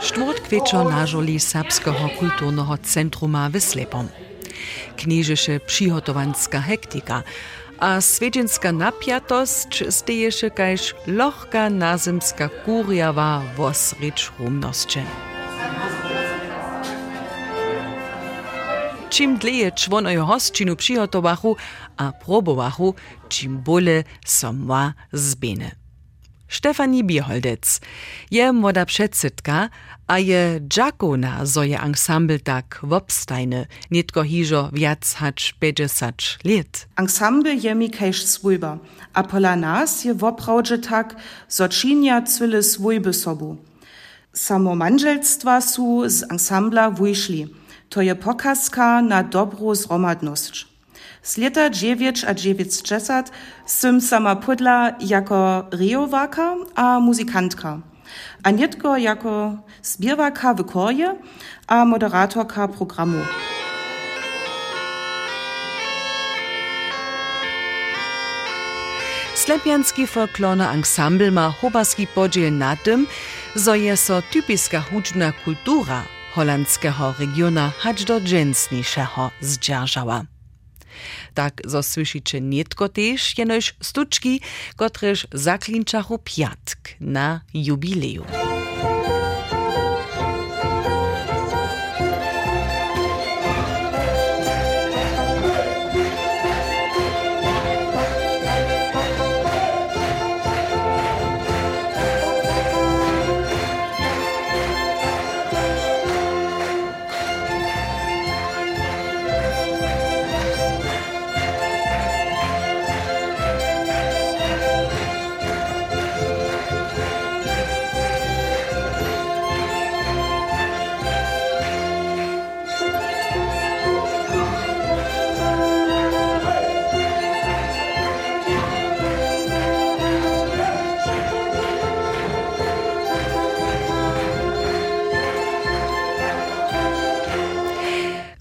Štvrt kvečer nažoli Serbského kultúrneho centruma v Slepom. Knížeše přihotovanská hektika a svedženská napiatosť steješe kajž lohká nazemská kúriava vosrič rumnosće. Čim dlje čvonojo hostčinu přihotovachu a probovachu, čim bolje somva zbene. Stefanie Bierholdec je młoda przedsydka, a je dżakona, zo je ensemble tak wobstajne, nitko hižo viac hacz 50 lat. Ensemble je mi kejż swójba, a pola je woprawdże tak, zo činia cwyle swójby sobu. Samo manželstwa su z ensembla wyszli. To je pokazka na dobrą zromadność. Z lata 9 a 910 sym sama pudla jako rejowaka a muzykantka. A nietko jako zbierwaka w korje a moderatorka programu. Slepianski folklorny ensemble ma hobarski podziel na tym, zo je so typiska hudźbna kultura holandzkiego regiona hacz do dżęsniejszego zdzierżała. Tak zo słyszycie nietko też jenoś stuczki, kotreż zaklinczachu piatk na jubileum.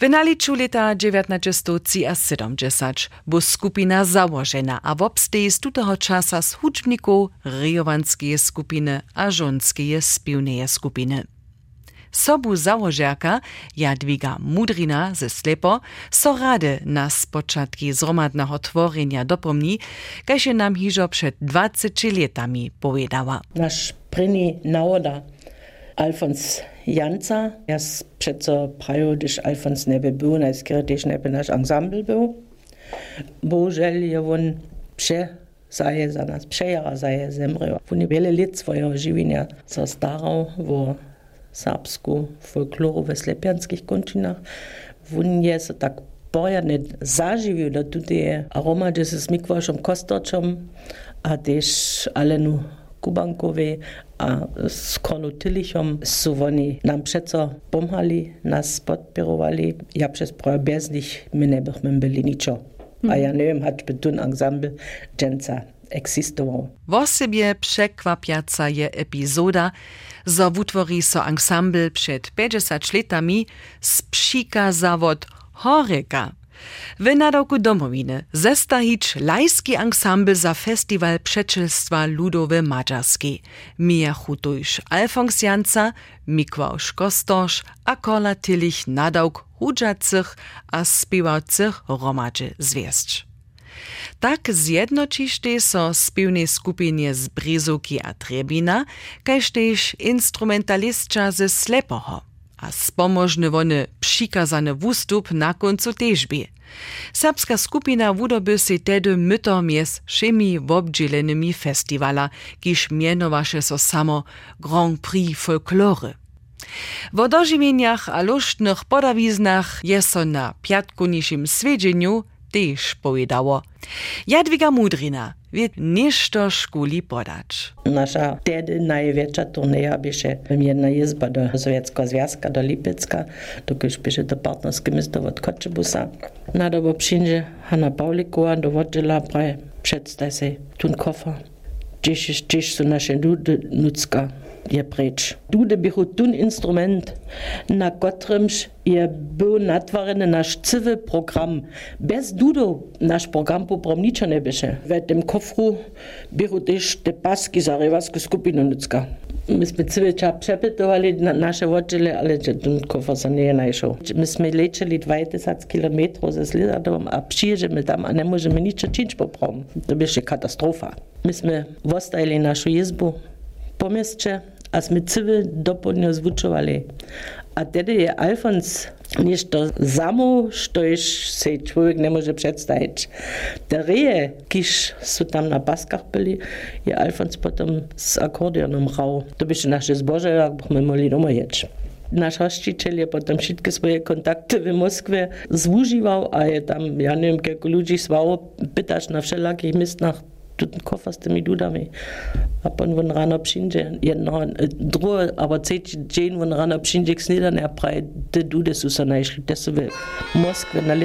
W naliczu leta 1970 bu skupina założena, a wobstej z tutego czasa z hudźbników rejowanskie skupiny a żonskie spiwneje skupiny. Sobu założerka Jadwiga Mudrina ze Slepo so rady na spoczatki zromadnego tworzenia dopomni, kaž nam hižo przed 20 latami powiedziała. Nasz pryni nawoda Alfons Janca. Ja přece prajo, když Alfons neby byl, najskýre, když neby náš ensemble byl. Bohužel je on vše zaje za nás, přejara zaje zemřel. On je serbsku folkloru ve slepianských končinách. On je sa tak poriadne zaživil do tutie aromadzie se smikvašom kostočom a tež Alenu Kubankowej a z Konu Tylichom su oni nam przeco pomhali, nas podpierowali. Ja przez prawie bez nich my nie byśmy byli niczo. A ja nie wiem, hać by tun ensemble dżęca existował. W sobie przekwapiaca je epizoda, zo wutwori so ensemble przed 50 latami z psika zawod Horeka. W nadawku domowiny zestahić lajski ensemble za festiwal przeczylstwa ludowe mađarskiej. Mija hutujsz Alfons Janca, Mikłausz Kostosz a Kola Tillich nadawk hudżacych a spiewacych romadzie zwieść. Tak zjednočište so spiewnej skupinie z Brizuki a Trebina, kaž tež ze Slepoho a spomožny wony przikazany wustup na końcu teżby. Serbska skupina wudoby si tedy myto mies všemi wobdzielonymi festiwala, kiż mienowaše so samo Grand Prix Folklore. W dożywieniach a luštnych podawiznach je so na piatkunišim swiedzeniu też powiedziało. Jadwiga Mudrina wird ništo škuli podać. Nasza tedy największa turnieja byše jedna jezba do Sowieckiego Związka, do Lipecka, dokiż byše do partnerskie miasto od Koczebusa. Na dobo przyjdzie Hanna Paulikowa do Wodżyla, prawie przedstaw się tun kofa. Dziś, dziś są nasze ludy ludzka je preč. Tudi bi hotun instrument, na kateremž je bil natvoren naš civil program. Brez dudov naš program poprom nič ne bi še. V tem kofru bi hotež te paski za revarsko skupino Nucka. My sme cviča přepetovali na naše vočile, ale že ten kofer sa nie našel. My sme lečeli 20 km ze Slizadovom a přiježeme tam a nemôžeme nič činč poprom. To by ešte katastrofa. My sme vostajili našu jezbu po meste, a sme cały dopołudnie zwuczowali. A wtedy je Alfons nešto samo, što iš se človek ne može predstaviti. Te reje, tam na baskach byli, je Alfons potom s akordionom hrał. To by się nasze zboże, jak byśmy mogli doma jeść. Nasz hosticiel je potom wszystkie swoje kontakty w Moskwie zużywał, a je tam, ja nie wiem, kilku ludzi słało pytać na wszelakich miejscach, ten kofer z tymi dudami. A pan von rano przyjdzie, jedno, drugie, aber trzeci dzień von rano przyjdzie k snidane, a prawie te dudy są się najszli, te są w Moskwie na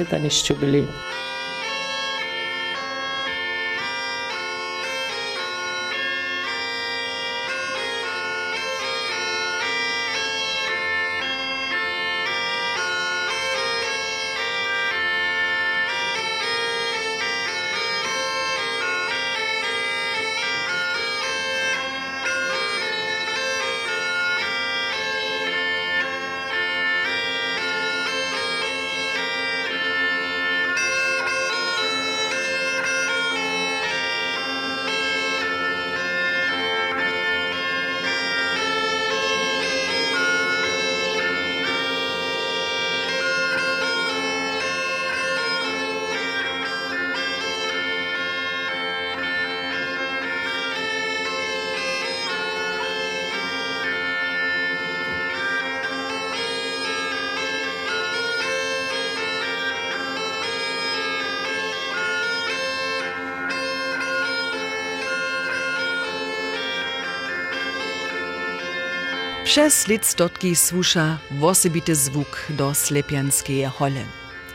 byli. Przez lidstotki słusza wosebity zwuk do slepianskeje hole.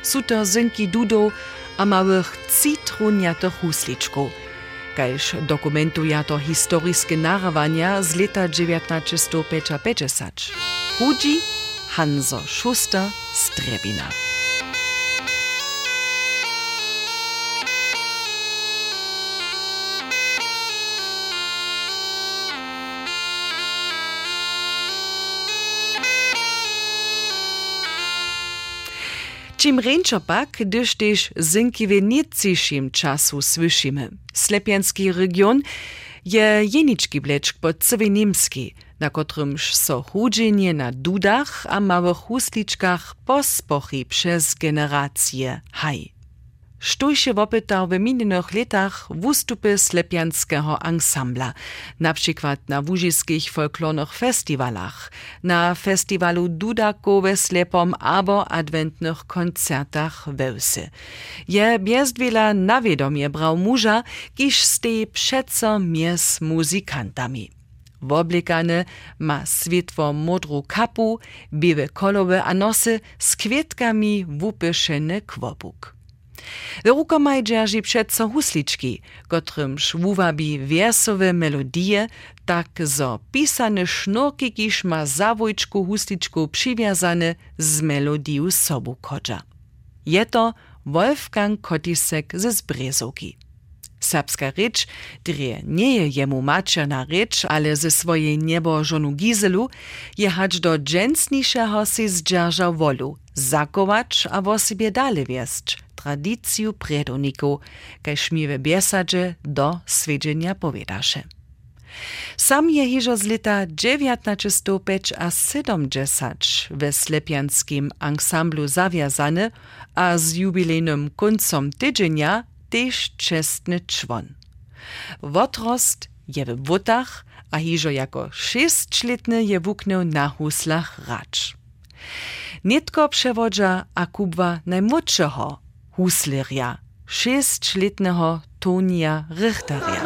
Su to zynki dudów a małych citroniatych husliczków. Kajż dokumentuja to historiskie narawania z lata 1950. Hudzi Hanzo Schuster z Čim renčo pak, gdyż też zinkiwie niecejszym czasu słyszymy. Slepianski region je jenički blečk pod Cevenimski, na kotrymż so chudzenie na dudach a małych husliczkach pospochi przez generacje haj. Štój się wopytał w minionych latach wystupy slepianskeho ansambla, na przykład na wużyskich folklornych festiwalach, na festiwalu Dudakowe slepom albo adwentnych koncertach wełsy. Je bezwiela nawiedomie brał muża, kiż stej przeco mies muzykantami. Woblikane ma świetło modru kapu, białe kolowe a nosy z wupyszeny kwobuk. W rukomaj dzierży przeco husliczki, kotrymż wuwabi wiersowe melodie, tak zo pisane sznurki, kiż ma zawojczku husliczku z melodiu sobu kodża. Je to Wolfgang Kotisek ze Zbrezowki. Serbska rycz, drie nie je jemu mačerna rycz, ale ze swojej niebożonu Gizelu, je hacz do dżęsniszego si zdzierżał wolu, zakować a wo sobie dale wieszcz, tradyciju predoniku, kaj šmive biesadže do svedženja povedaše. Sam je hižo z leta 1905 a 70 w slepianskim ansamblu zawiązany, a z jubilejnym końcom tydzienia też czestny czwon. Wotrost je w wutach, a hižo jako šestletny je wuknął na huslach racz. Nitko przewodza a kubwa najmłodszego, huslerja, šestletného Tonia Richterja.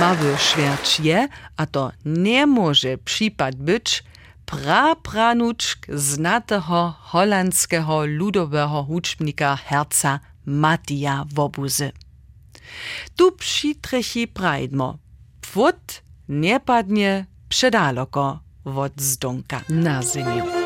Mały šverč je, a to nie może przypad być, prapranuczk znatego holandzkiego ludowego huczbnika herca Matija Wobuzy. Tu přitrechi prajdmo. Pwód nie padnie przedaloko wod zdonka na ziemię.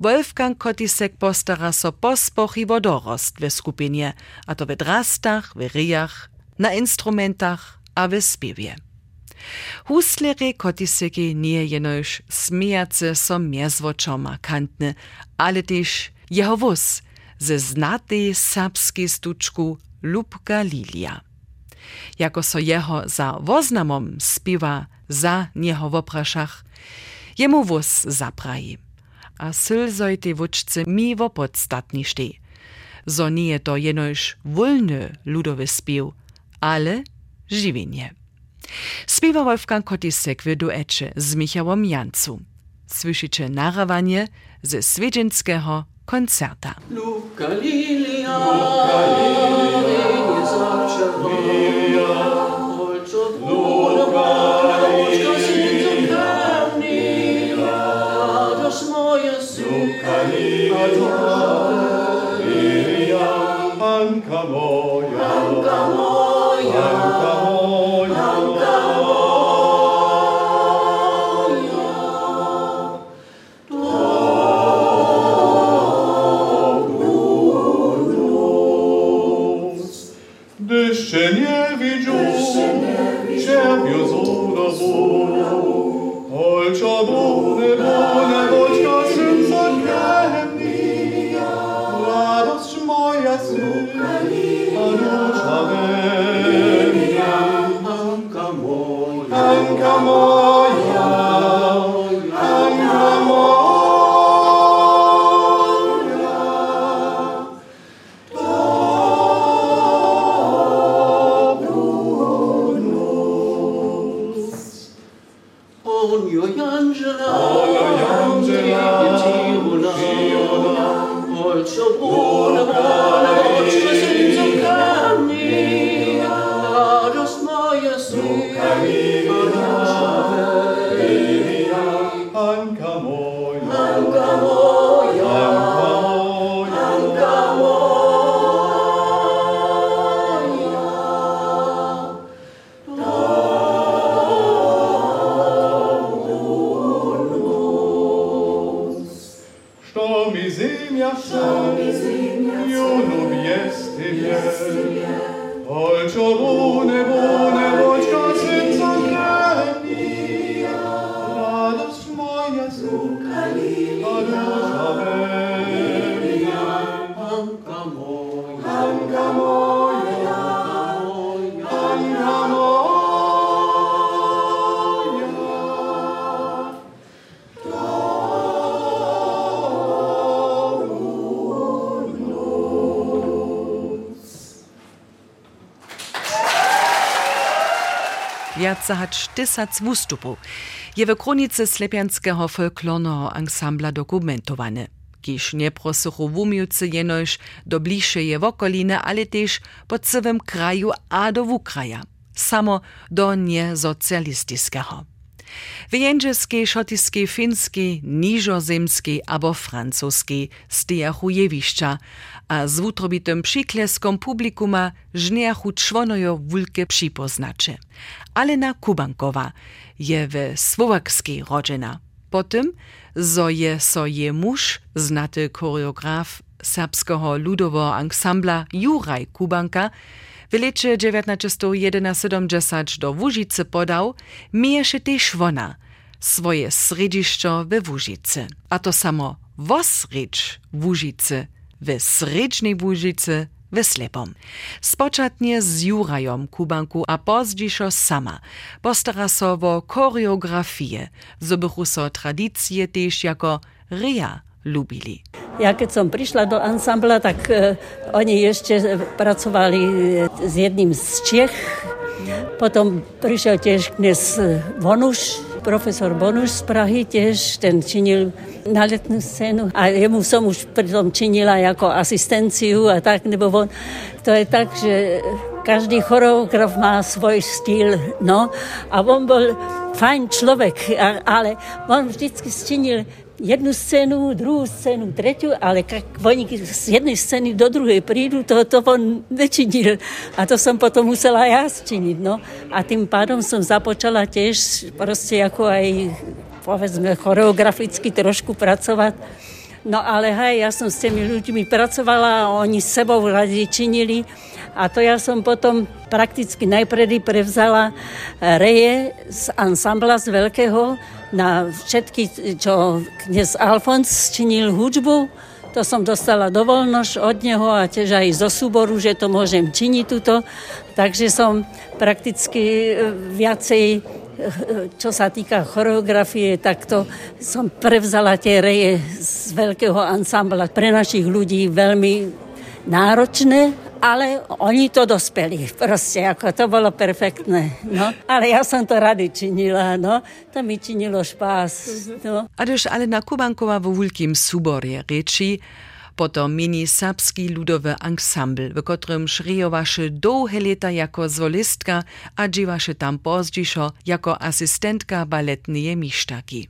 Wolfgang Kotisek postara so pospoch i wodorost w skupinie, a to w drastach, w ryjach, na instrumentach a w spiewie. Huslery Kotiseki nie jenoż smijace so miezwoczoma kantny, ale też jeho wóz ze znatej serbskiej stuczku Lubka Lilia. Jako so jeho za woznamom spiwa za nieho wopraszach, jemu wóz zapraji. A sylzoj tej wuczce miwo podstatni szty. Zo nie to jenoż wolny ludowy spił, ale żywienie. Śpiewa Wolfgang Kotisek w duecie z Michałem Jancu. Słyszycie narawanie ze swiedzinskiego koncerta. Luka Lilia, Luka Lilia, かもよなんかもよなんかもよ Wiaca hać tysac wustupów. Je w kronice slepianskiego folklornego ansambla dokumentowane. Kiż nie prosuchu wumiucy jenoż do bliższej wokoliny, ale też po całym kraju a do wukraja. Samo do niesocjalistycznego. Wyjędrzeskie, szotiskie, finskie, niżozemskie albo francuskie stejachu jewiszcza, a z wutrobitym przykleskom publikuma żniachu czwonojo wulke przypoznacze. Alena Kubankowa je we słowakskiej. Potem, zo je so je muž, znaty choreograf serbskiego ludowo ansambla Juraj Kubanka, w lecie 1971 do Łużycy podał, miejesze też wona swoje srediszczo we Łużycy. A to samo wosredź Łużycy, we sredźnej Łużycy, we Slepom. Spoczatnie z Jurajom Kubanku, a pozdzišo sama postara so wo choreografię, zobychu so tradycje też jako ria lubili. Ja keď som prišla do ansambla, tak e, oni ešte pracovali s jedným z Čech. Potom prišiel tiež dnes Bonuš, profesor Bonuš z Prahy tiež, ten činil na letnú scénu. A jemu som už pritom činila ako asistenciu a tak, nebo on, to je tak, že každý choreograf má svoj styl, no, a on bol fajn človek, ale on vždycky činil jednu scénu, druhú scénu, tretiu, ale oni z jednej scény do druhej prídu, to, to on nečinil. A to som potom musela ja činiť. No. A tým pádom som započala tiež proste ako aj povedzme choreograficky trošku pracovať. No ale hej, ja som s tými ľuďmi pracovala oni s sebou radi činili a to ja som potom prakticky najpredy prevzala reje z ansambla z veľkého na všetky, čo kniaz Alfons činil hudbu, to som dostala dovolnosť od neho a tiež aj zo súboru, že to môžem činiť tuto. Takže som prakticky e, viacej e, čo sa týka choreografie, tak to som prevzala tie reje z veľkého ansambla. Pre našich ľudí veľmi náročné, ale oni to dospeli. Proste, ako to bolo perfektné. No. Ale ja som to rady činila, no. To mi činilo špás. No. A když ale na Kubankova vo veľkým súborie reči, potom mini serbski ludowy ensemble, w którym szriowaše długie lata jako solistka, a dziwaše tam pozdźiszo jako asystentka baletnej misztaki.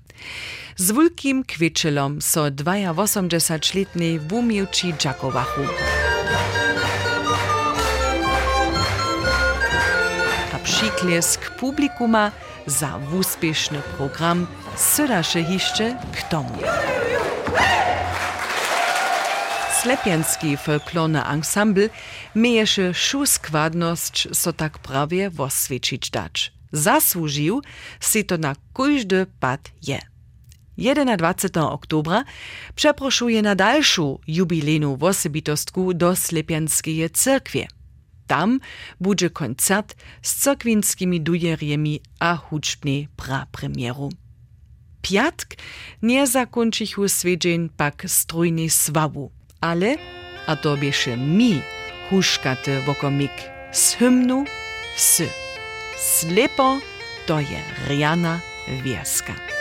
Z wielkim kwiczelom so 82-letni wumiewci Dżakowachu. Przyklesk publikuma za uspieszny program sydasze hiszcze k tomu. Slepianski folklorny ensemble mieješe šu składność so tak prawie woswiecić dać. Zasłużył si to na każdy pad je. 21. oktobra przeproszuje na dalszą jubilejną osobitostku do Slepianskiej cyrkwie. Tam bude koncert z cokvinskimi dujerjemi a hučbnej prapremieru. Piatk nie zakończychu swiedzień pak strujnej swabu, ale, a to bieše mi, huškate wokomik z hymnu sy. Slepo to je riana wieska.